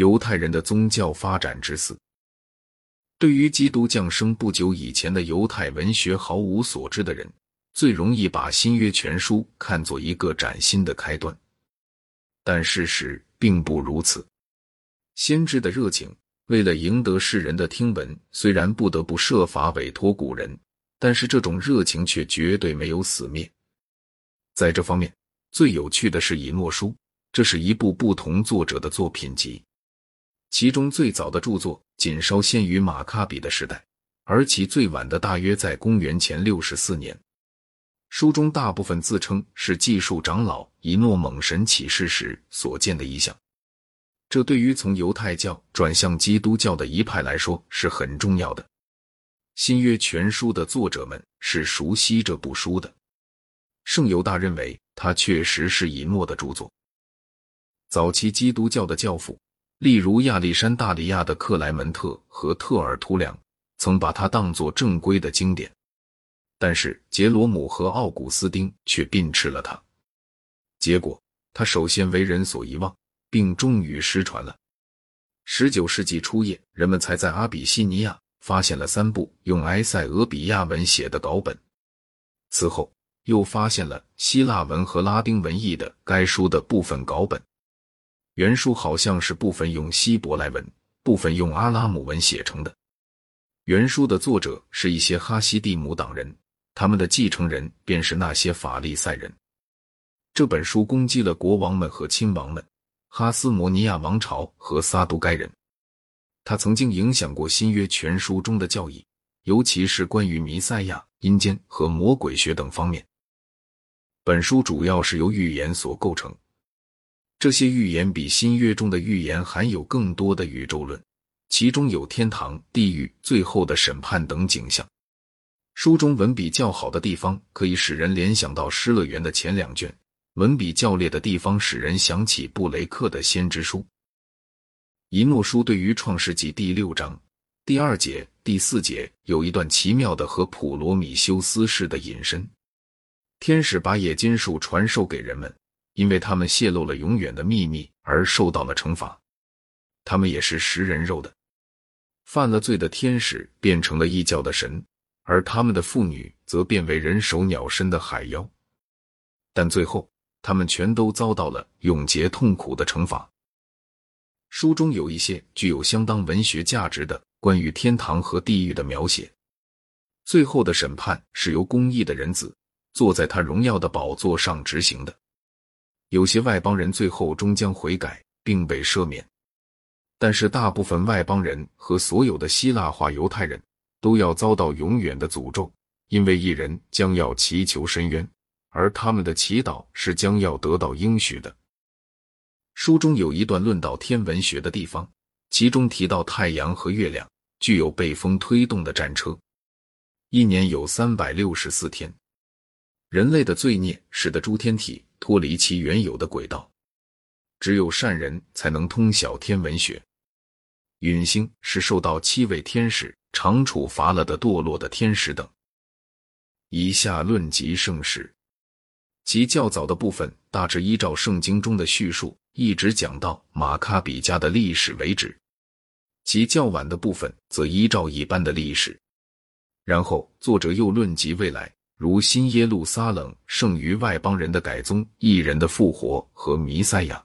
犹太人的宗教发展之四。对于基督降生不久以前的犹太文学毫无所知的人，最容易把新约全书看作一个崭新的开端。但事实并不如此。先知的热情，为了赢得世人的听闻，虽然不得不设法委托古人，但是这种热情却绝对没有死灭。在这方面，最有趣的是《以诺书》，这是一部不同作者的作品集，其中最早的著作仅稍先于马卡比的时代，而其最晚的大约在公元前六十四年。书中大部分自称是技术长老以诺蒙神启示时所见的异象，这对于从犹太教转向基督教的一派来说是很重要的。新约全书的作者们是熟悉这部书的。圣犹大认为，它确实是以诺的著作。早期基督教的教父，例如亚历山大里亚的克莱门特和特尔图良，曾把它当作正规的经典。但是杰罗姆和奥古斯丁却并斥了他，结果他首先为人所遗忘，并终于失传了。十九世纪初叶，人们才在阿比西尼亚发现了三部用埃塞俄比亚文写的稿本，此后又发现了希腊文和拉丁文译的该书的部分稿本。原书好像是部分用希伯来文，部分用阿拉姆文写成的。原书的作者是一些哈西蒂姆党人。他们的继承人便是那些法利赛人。这本书攻击了国王们和亲王们、哈斯摩尼亚王朝和撒都该人。他曾经影响过新约全书中的教义，尤其是关于弥赛亚、阴间和魔鬼学等方面。本书主要是由预言所构成，这些预言比新约中的预言含有更多的宇宙论，其中有天堂、地狱、最后的审判等景象。书中文笔较好的地方，可以使人联想到《失乐园》的前两卷；文笔较劣的地方，使人想起布雷克的《先知书》。一诺书对于《创世纪》第六章第二节、第四节有一段奇妙的和普罗米修斯式的引申：天使把冶金术传授给人们，因为他们泄露了永远的秘密而受到了惩罚。他们也是食人肉的，犯了罪的天使变成了异教的神。而他们的妇女则变为人首鸟身的海妖，但最后他们全都遭到了永劫痛苦的惩罚。书中有一些具有相当文学价值的关于天堂和地狱的描写。最后的审判是由公义的人子坐在他荣耀的宝座上执行的。有些外邦人最后终将悔改并被赦免，但是大部分外邦人和所有的希腊化犹太人。都要遭到永远的诅咒，因为一人将要祈求深渊，而他们的祈祷是将要得到应许的。书中有一段论到天文学的地方，其中提到太阳和月亮具有被风推动的战车，一年有三百六十四天。人类的罪孽使得诸天体脱离其原有的轨道，只有善人才能通晓天文学。陨星是受到七位天使。常处罚了的堕落的天使等。以下论及圣史，其较早的部分大致依照圣经中的叙述，一直讲到马卡比家的历史为止；其较晚的部分则依照一般的历史。然后作者又论及未来，如新耶路撒冷剩余外邦人的改宗、异人的复活和弥赛亚。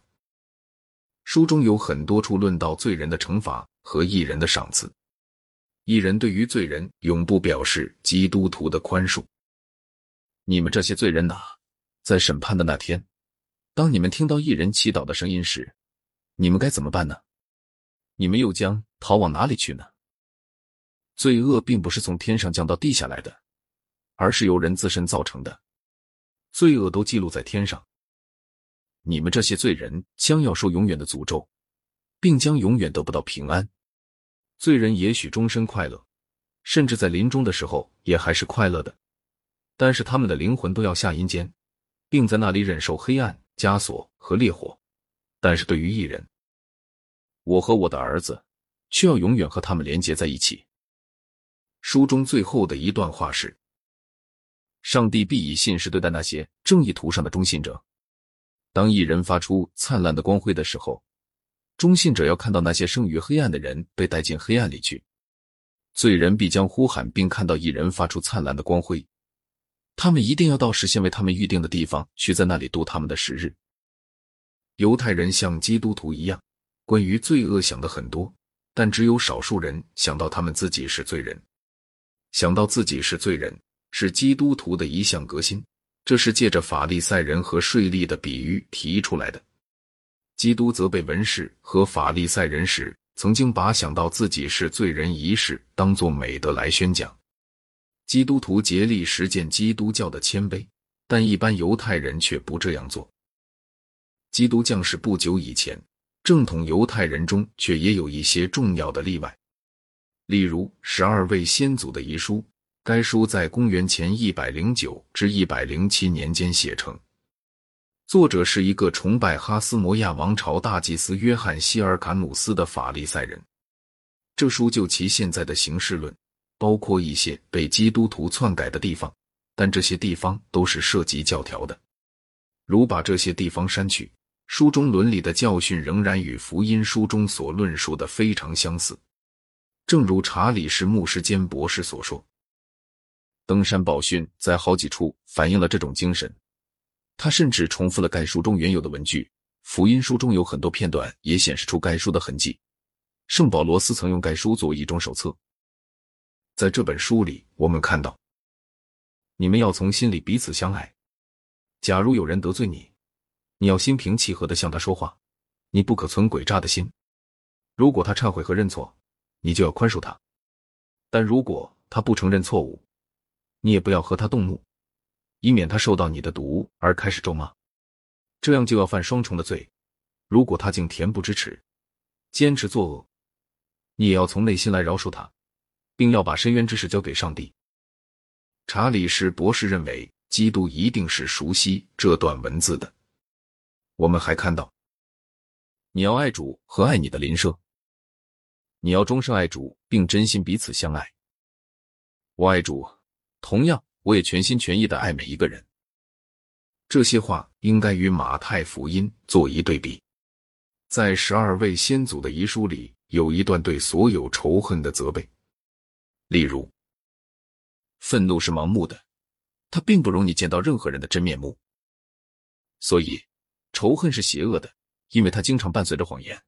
书中有很多处论到罪人的惩罚和异人的赏赐。一人对于罪人永不表示基督徒的宽恕。你们这些罪人呐，在审判的那天，当你们听到一人祈祷的声音时，你们该怎么办呢？你们又将逃往哪里去呢？罪恶并不是从天上降到地下来的，而是由人自身造成的。罪恶都记录在天上。你们这些罪人将要受永远的诅咒，并将永远得不到平安。罪人也许终身快乐，甚至在临终的时候也还是快乐的，但是他们的灵魂都要下阴间，并在那里忍受黑暗、枷锁和烈火。但是对于异人，我和我的儿子却要永远和他们连接在一起。书中最后的一段话是：“上帝必以信实对待那些正义途上的忠信者。当一人发出灿烂的光辉的时候，忠信者要看到那些生于黑暗的人被带进黑暗里去，罪人必将呼喊，并看到一人发出灿烂的光辉。他们一定要到事先为他们预定的地方去，在那里度他们的时日。犹太人像基督徒一样，关于罪恶想的很多，但只有少数人想到他们自己是罪人。想到自己是罪人，是基督徒的一项革新。这是借着法利赛人和税吏的比喻提出来的。基督责备文士和法利赛人时，曾经把想到自己是罪人一事当作美德来宣讲。基督徒竭力实践基督教的谦卑，但一般犹太人却不这样做。基督降世不久以前，正统犹太人中却也有一些重要的例外，例如十二位先祖的遗书。该书在公元前一百零九至一百零七年间写成，作者是一个崇拜哈斯摩亚王朝大祭司约翰希尔卡努斯的法利赛人。这书就其现在的形式论，包括一些被基督徒篡改的地方，但这些地方都是涉及教条的。如把这些地方删去，书中伦理的教训仍然与福音书中所论述的非常相似。正如查理士牧师兼博士所说。登山宝训在好几处反映了这种精神，他甚至重复了该书中原有的文句。福音书中有很多片段也显示出该书的痕迹。圣保罗斯曾用该书作为一种手册。在这本书里，我们看到，你们要从心里彼此相爱。假如有人得罪你，你要心平气和的向他说话，你不可存诡诈的心。如果他忏悔和认错，你就要宽恕他；但如果他不承认错误，你也不要和他动怒，以免他受到你的毒而开始咒骂，这样就要犯双重的罪。如果他竟恬不知耻，坚持作恶，你也要从内心来饶恕他，并要把深渊之事交给上帝。查理士博士认为，基督一定是熟悉这段文字的。我们还看到，你要爱主和爱你的邻舍，你要终生爱主，并真心彼此相爱。我爱主。同样，我也全心全意的爱每一个人。这些话应该与马太福音做一对比。在十二位先祖的遗书里，有一段对所有仇恨的责备，例如：愤怒是盲目的，它并不容你见到任何人的真面目。所以，仇恨是邪恶的，因为它经常伴随着谎言。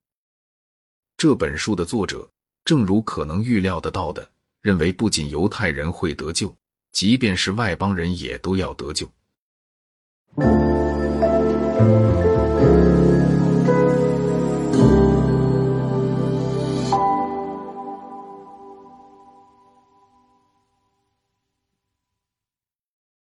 这本书的作者，正如可能预料得到的，认为不仅犹太人会得救。即便是外邦人，也都要得救。